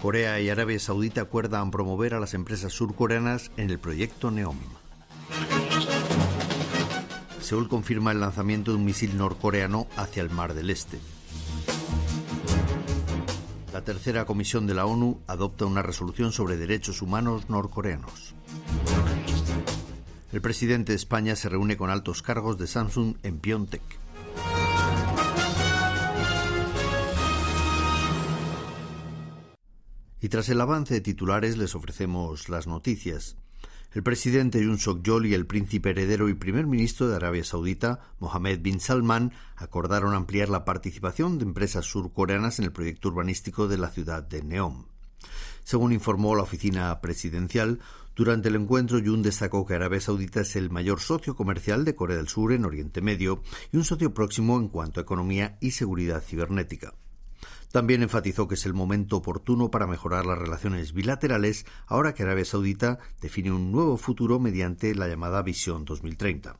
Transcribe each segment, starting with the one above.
Corea y Arabia Saudita acuerdan promover a las empresas surcoreanas en el proyecto NEOM. Seúl confirma el lanzamiento de un misil norcoreano hacia el Mar del Este. La tercera comisión de la ONU adopta una resolución sobre derechos humanos norcoreanos. El presidente de España se reúne con altos cargos de Samsung en Pyeongtaek. Y tras el avance de titulares les ofrecemos las noticias. El presidente Yoon Suk-yeol y el príncipe heredero y primer ministro de Arabia Saudita, Mohammed bin Salman, acordaron ampliar la participación de empresas surcoreanas en el proyecto urbanístico de la ciudad de Neom. Según informó la oficina presidencial, durante el encuentro Yoon destacó que Arabia Saudita es el mayor socio comercial de Corea del Sur en Oriente Medio y un socio próximo en cuanto a economía y seguridad cibernética. También enfatizó que es el momento oportuno para mejorar las relaciones bilaterales ahora que Arabia Saudita define un nuevo futuro mediante la llamada Visión 2030.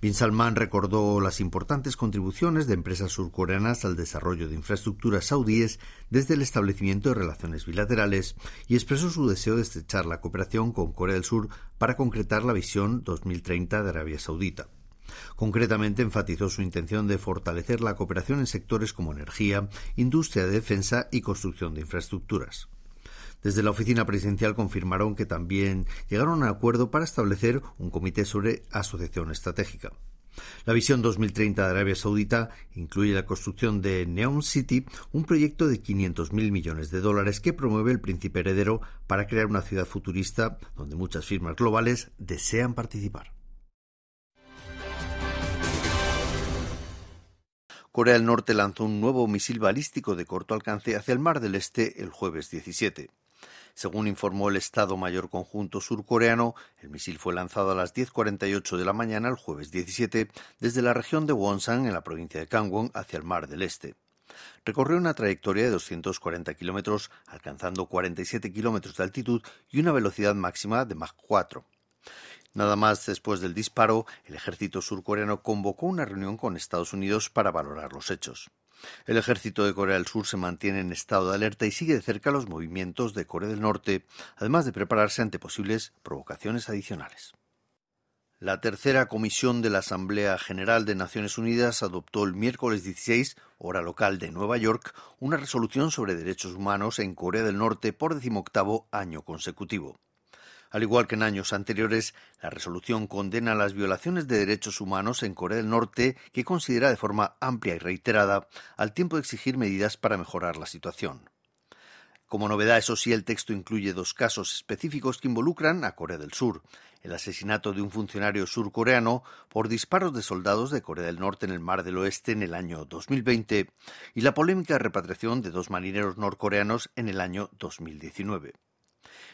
Bin Salman recordó las importantes contribuciones de empresas surcoreanas al desarrollo de infraestructuras saudíes desde el establecimiento de relaciones bilaterales y expresó su deseo de estrechar la cooperación con Corea del Sur para concretar la visión 2030 de Arabia Saudita. Concretamente enfatizó su intención de fortalecer la cooperación en sectores como energía, industria de defensa y construcción de infraestructuras. Desde la oficina presidencial confirmaron que también llegaron a un acuerdo para establecer un comité sobre asociación estratégica. La visión 2030 de Arabia Saudita incluye la construcción de Neom City, un proyecto de 500.000 millones de dólares que promueve el príncipe heredero para crear una ciudad futurista donde muchas firmas globales desean participar. Corea del Norte lanzó un nuevo misil balístico de corto alcance hacia el Mar del Este el jueves 17. Según informó el Estado Mayor Conjunto surcoreano, el misil fue lanzado a las 10.48 de la mañana el jueves 17 desde la región de Wonsan, en la provincia de Gangwon, hacia el Mar del Este. Recorrió una trayectoria de 240 kilómetros, alcanzando 47 kilómetros de altitud y una velocidad máxima de Mach 4. Nada más después del disparo, el ejército surcoreano convocó una reunión con Estados Unidos para valorar los hechos. El ejército de Corea del Sur se mantiene en estado de alerta y sigue de cerca los movimientos de Corea del Norte, además de prepararse ante posibles provocaciones adicionales. La tercera comisión de la Asamblea General de Naciones Unidas adoptó el miércoles 16, hora local de Nueva York, una resolución sobre derechos humanos en Corea del Norte por decimoctavo año consecutivo. Al igual que en años anteriores, la resolución condena las violaciones de derechos humanos en Corea del Norte, que considera de forma amplia y reiterada, al tiempo de exigir medidas para mejorar la situación. Como novedad, eso sí, el texto incluye dos casos específicos que involucran a Corea del Sur. El asesinato de un funcionario surcoreano por disparos de soldados de Corea del Norte en el Mar del Oeste en el año 2020 y la polémica repatriación de dos marineros norcoreanos en el año 2019.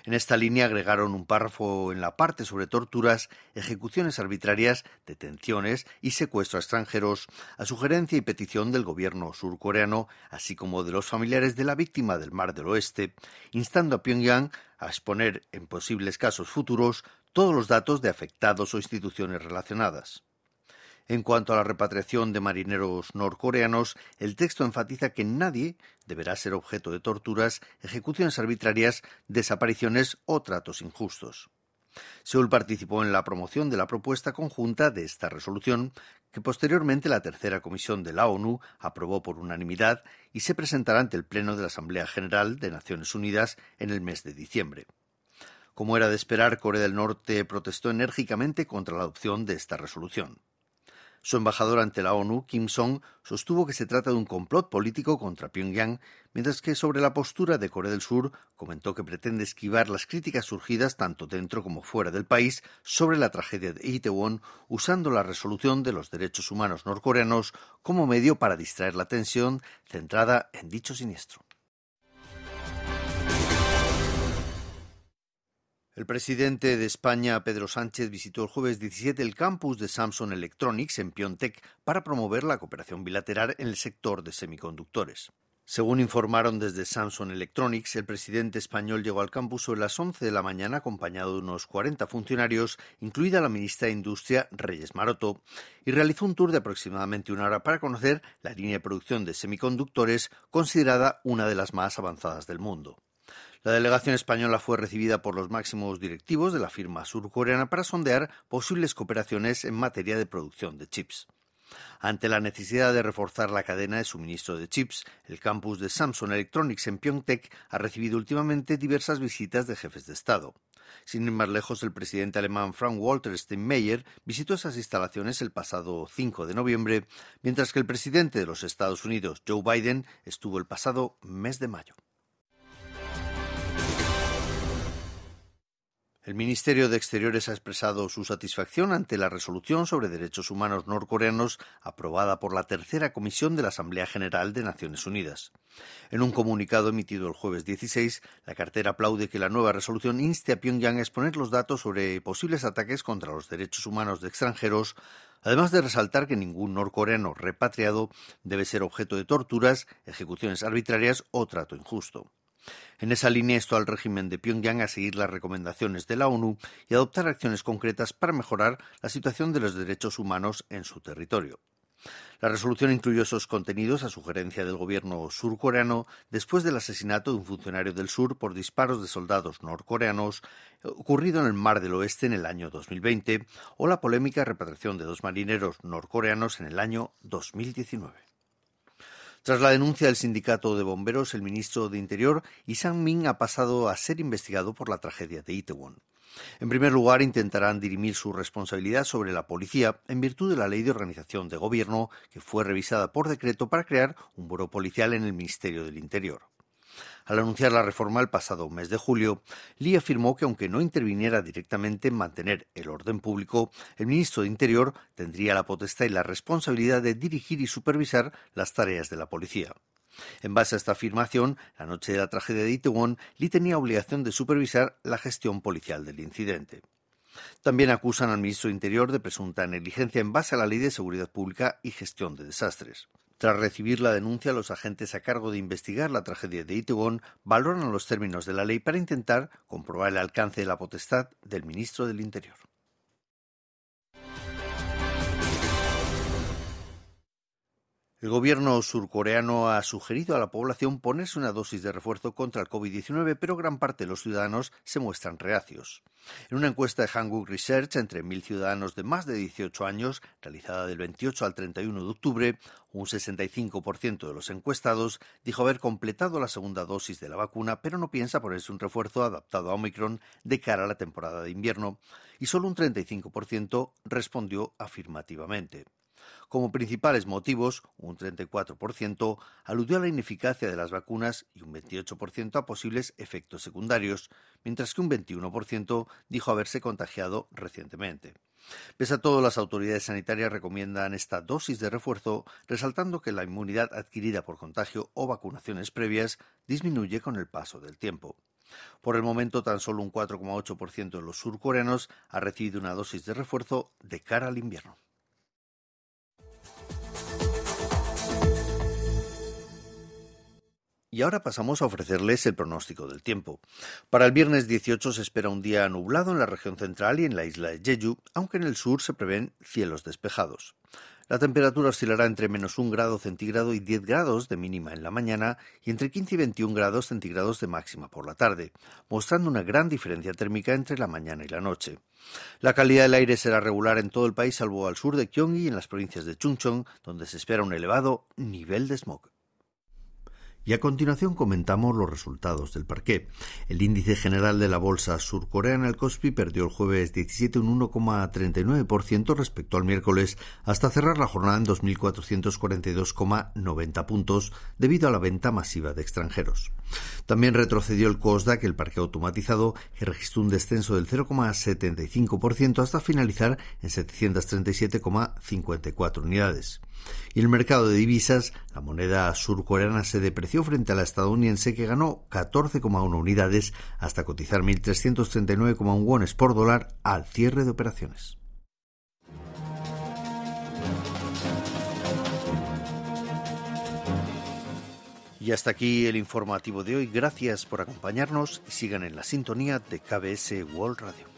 En esta línea agregaron un párrafo en la parte sobre torturas, ejecuciones arbitrarias, detenciones y secuestro a extranjeros, a sugerencia y petición del gobierno surcoreano, así como de los familiares de la víctima del Mar del Oeste, instando a Pyongyang a exponer en posibles casos futuros todos los datos de afectados o instituciones relacionadas. En cuanto a la repatriación de marineros norcoreanos, el texto enfatiza que nadie deberá ser objeto de torturas, ejecuciones arbitrarias, desapariciones o tratos injustos. Seúl participó en la promoción de la propuesta conjunta de esta resolución, que posteriormente la tercera comisión de la ONU aprobó por unanimidad y se presentará ante el Pleno de la Asamblea General de Naciones Unidas en el mes de diciembre. Como era de esperar, Corea del Norte protestó enérgicamente contra la adopción de esta resolución. Su embajador ante la ONU, Kim Song, sostuvo que se trata de un complot político contra Pyongyang, mientras que sobre la postura de Corea del Sur comentó que pretende esquivar las críticas surgidas tanto dentro como fuera del país sobre la tragedia de Itaewon, usando la resolución de los derechos humanos norcoreanos como medio para distraer la atención centrada en dicho siniestro. El presidente de España, Pedro Sánchez, visitó el jueves 17 el campus de Samsung Electronics en Piontek para promover la cooperación bilateral en el sector de semiconductores. Según informaron desde Samsung Electronics, el presidente español llegó al campus sobre las 11 de la mañana acompañado de unos 40 funcionarios, incluida la ministra de Industria, Reyes Maroto, y realizó un tour de aproximadamente una hora para conocer la línea de producción de semiconductores, considerada una de las más avanzadas del mundo. La delegación española fue recibida por los máximos directivos de la firma surcoreana para sondear posibles cooperaciones en materia de producción de chips. Ante la necesidad de reforzar la cadena de suministro de chips, el campus de Samsung Electronics en Pyeongtaek ha recibido últimamente diversas visitas de jefes de Estado. Sin ir más lejos, el presidente alemán Frank Walter Steinmeier visitó esas instalaciones el pasado 5 de noviembre, mientras que el presidente de los Estados Unidos, Joe Biden, estuvo el pasado mes de mayo. El Ministerio de Exteriores ha expresado su satisfacción ante la resolución sobre derechos humanos norcoreanos aprobada por la tercera comisión de la Asamblea General de Naciones Unidas. En un comunicado emitido el jueves 16, la cartera aplaude que la nueva resolución inste a Pyongyang a exponer los datos sobre posibles ataques contra los derechos humanos de extranjeros, además de resaltar que ningún norcoreano repatriado debe ser objeto de torturas, ejecuciones arbitrarias o trato injusto. En esa línea esto al régimen de Pyongyang a seguir las recomendaciones de la ONU y adoptar acciones concretas para mejorar la situación de los derechos humanos en su territorio. La resolución incluyó esos contenidos a sugerencia del gobierno surcoreano después del asesinato de un funcionario del sur por disparos de soldados norcoreanos ocurrido en el Mar del Oeste en el año 2020 o la polémica repatriación de dos marineros norcoreanos en el año 2019. Tras la denuncia del sindicato de bomberos, el ministro de Interior, Isang Min, ha pasado a ser investigado por la tragedia de Itaewon. En primer lugar, intentarán dirimir su responsabilidad sobre la policía en virtud de la ley de organización de gobierno que fue revisada por decreto para crear un buró policial en el Ministerio del Interior. Al anunciar la reforma el pasado mes de julio, Lee afirmó que aunque no interviniera directamente en mantener el orden público, el ministro de Interior tendría la potestad y la responsabilidad de dirigir y supervisar las tareas de la policía. En base a esta afirmación, la noche de la tragedia de Itaewon, Lee tenía obligación de supervisar la gestión policial del incidente. También acusan al ministro de Interior de presunta negligencia en base a la Ley de Seguridad Pública y Gestión de Desastres. Tras recibir la denuncia, los agentes a cargo de investigar la tragedia de Itaewon valoran los términos de la ley para intentar comprobar el alcance de la potestad del ministro del Interior. El gobierno surcoreano ha sugerido a la población ponerse una dosis de refuerzo contra el COVID-19, pero gran parte de los ciudadanos se muestran reacios. En una encuesta de Hanguk Research entre mil ciudadanos de más de 18 años, realizada del 28 al 31 de octubre, un 65% de los encuestados dijo haber completado la segunda dosis de la vacuna, pero no piensa ponerse un refuerzo adaptado a Omicron de cara a la temporada de invierno, y solo un 35% respondió afirmativamente. Como principales motivos, un 34% aludió a la ineficacia de las vacunas y un 28% a posibles efectos secundarios, mientras que un 21% dijo haberse contagiado recientemente. Pese a todo, las autoridades sanitarias recomiendan esta dosis de refuerzo, resaltando que la inmunidad adquirida por contagio o vacunaciones previas disminuye con el paso del tiempo. Por el momento, tan solo un 4,8% de los surcoreanos ha recibido una dosis de refuerzo de cara al invierno. Y ahora pasamos a ofrecerles el pronóstico del tiempo. Para el viernes 18 se espera un día nublado en la región central y en la isla de Jeju, aunque en el sur se prevén cielos despejados. La temperatura oscilará entre menos un grado centígrado y 10 grados de mínima en la mañana y entre 15 y 21 grados centígrados de máxima por la tarde, mostrando una gran diferencia térmica entre la mañana y la noche. La calidad del aire será regular en todo el país salvo al sur de Gyeonggi y en las provincias de Chungcheong, donde se espera un elevado nivel de smog. Y a continuación comentamos los resultados del parqué. El índice general de la bolsa surcoreana, el Kospi, perdió el jueves 17 un 1,39% respecto al miércoles hasta cerrar la jornada en 2.442,90 puntos debido a la venta masiva de extranjeros. También retrocedió el Kosdaq, el parque automatizado, que registró un descenso del 0,75% hasta finalizar en 737,54 unidades. Y el mercado de divisas, la moneda surcoreana se depreció frente a la estadounidense que ganó 14,1 unidades hasta cotizar 1.339,1 wones por dólar al cierre de operaciones. Y hasta aquí el informativo de hoy. Gracias por acompañarnos y sigan en la sintonía de KBS World Radio.